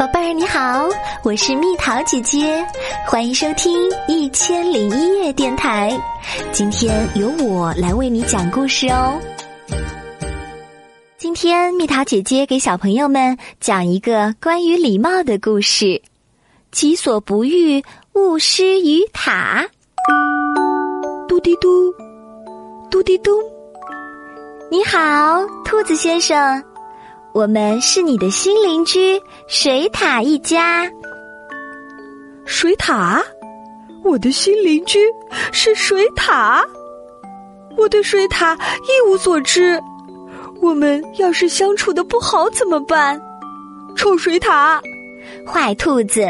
宝贝儿，你好，我是蜜桃姐姐，欢迎收听《一千零一夜》电台。今天由我来为你讲故事哦。今天蜜桃姐姐给小朋友们讲一个关于礼貌的故事：己所不欲，勿施于他。嘟滴嘟，嘟滴嘟。你好，兔子先生。我们是你的新邻居水獭一家。水獭，我的新邻居是水獭。我对水獭一无所知。我们要是相处的不好怎么办？臭水獭，坏兔子，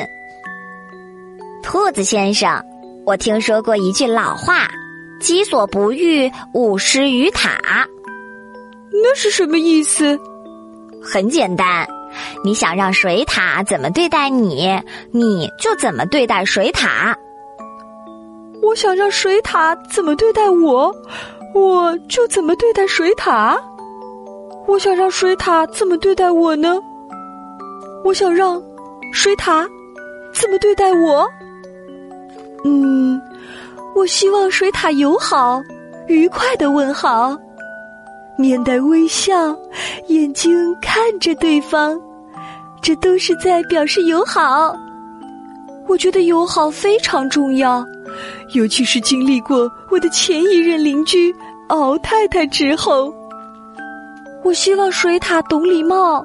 兔子先生，我听说过一句老话：“己所不欲，勿施于獭。”那是什么意思？很简单，你想让水獭怎么对待你，你就怎么对待水獭。我想让水獭怎么对待我，我就怎么对待水獭。我想让水獭怎么对待我呢？我想让水獭怎么对待我？嗯，我希望水獭友好、愉快的问好。面带微笑，眼睛看着对方，这都是在表示友好。我觉得友好非常重要，尤其是经历过我的前一任邻居敖太太之后。我希望水獭懂礼貌，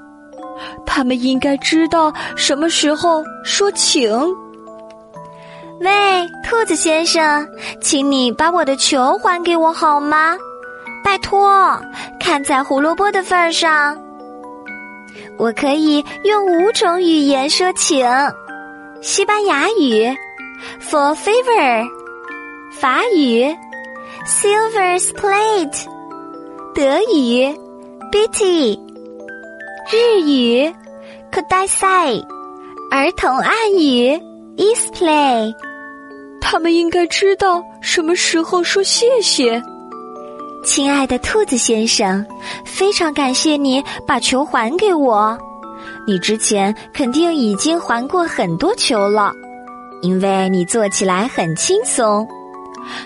他们应该知道什么时候说请。喂，兔子先生，请你把我的球还给我好吗？拜托，看在胡萝卜的份上，我可以用五种语言说请：西班牙语，for favor；法语，silver's plate；德语，bitty；日语，could I say；儿童暗语，is play。他们应该知道什么时候说谢谢。亲爱的兔子先生，非常感谢你把球还给我。你之前肯定已经还过很多球了，因为你做起来很轻松。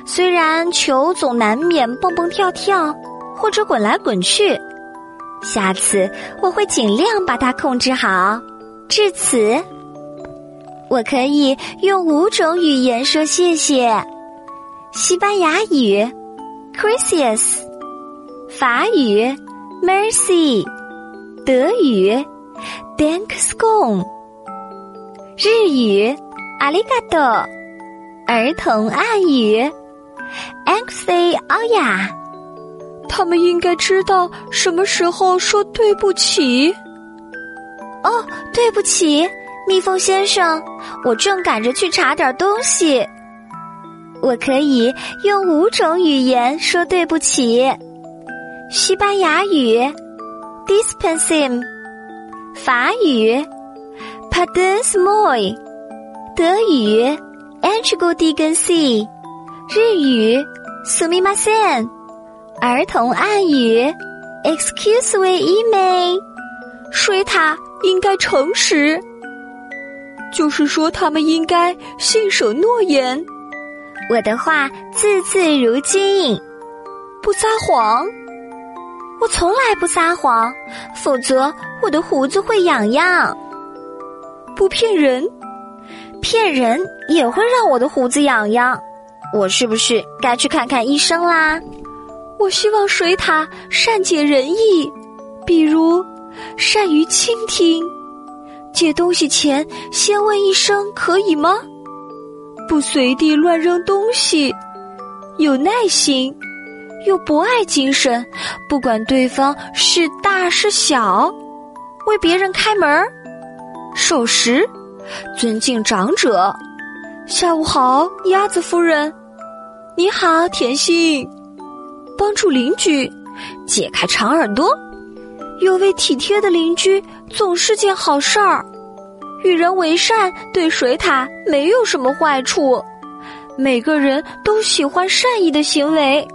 虽然球总难免蹦蹦跳跳或者滚来滚去，下次我会尽量把它控制好。至此，我可以用五种语言说谢谢：西班牙语。Gracious，法语，Mercy，德语，Dankeschön，日语，Arigato，儿童暗语 a n x i a y a 他们应该知道什么时候说对不起。哦，对不起，蜜蜂先生，我正赶着去查点东西。我可以用五种语言说对不起：西班牙语 “dispensing”，法语，pardon's moi”，德语 e n c h g o d i g e n s i 日语 “sumimasen”，儿童暗语 “excuse me”。水獭应该诚实，就是说他们应该信守诺言。我的话字字如金，不撒谎。我从来不撒谎，否则我的胡子会痒痒。不骗人，骗人也会让我的胡子痒痒。我是不是该去看看医生啦？我希望水獭善解人意，比如善于倾听，借东西前先问一声可以吗？不随地乱扔东西，有耐心，有博爱精神，不管对方是大是小，为别人开门，守时，尊敬长者。下午好，鸭子夫人。你好，甜心。帮助邻居，解开长耳朵，有位体贴的邻居总是件好事儿。与人为善，对水獭没有什么坏处。每个人都喜欢善意的行为，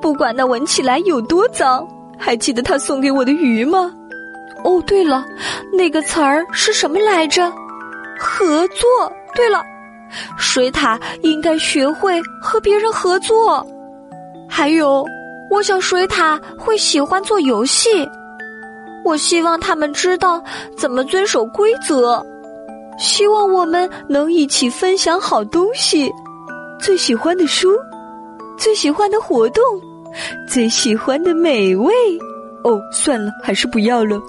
不管那闻起来有多脏。还记得他送给我的鱼吗？哦，对了，那个词儿是什么来着？合作。对了，水獭应该学会和别人合作。还有，我想水獭会喜欢做游戏。我希望他们知道怎么遵守规则。希望我们能一起分享好东西，最喜欢的书，最喜欢的活动，最喜欢的美味。哦，算了，还是不要了。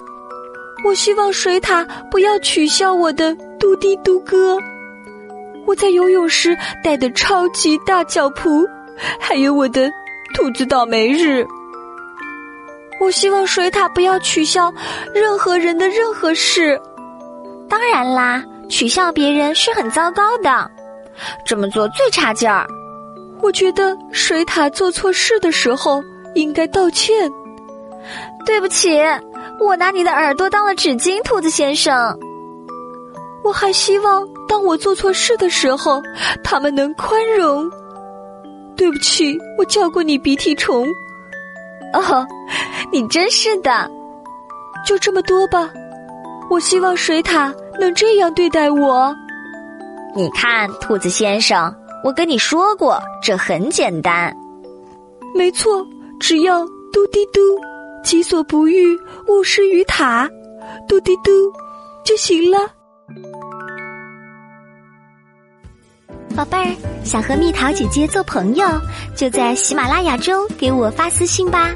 我希望水獭不要取笑我的嘟滴嘟歌。我在游泳时带的超级大脚蹼，还有我的兔子倒霉日。我希望水獭不要取笑任何人的任何事。当然啦。取笑别人是很糟糕的，这么做最差劲儿。我觉得水獭做错事的时候应该道歉。对不起，我拿你的耳朵当了纸巾，兔子先生。我还希望当我做错事的时候，他们能宽容。对不起，我叫过你鼻涕虫。哦，你真是的。就这么多吧。我希望水獭。能这样对待我？你看，兔子先生，我跟你说过，这很简单。没错，只要嘟滴嘟，己所不欲，勿施于他，嘟滴嘟就行了。宝贝儿，想和蜜桃姐姐做朋友，就在喜马拉雅中给我发私信吧。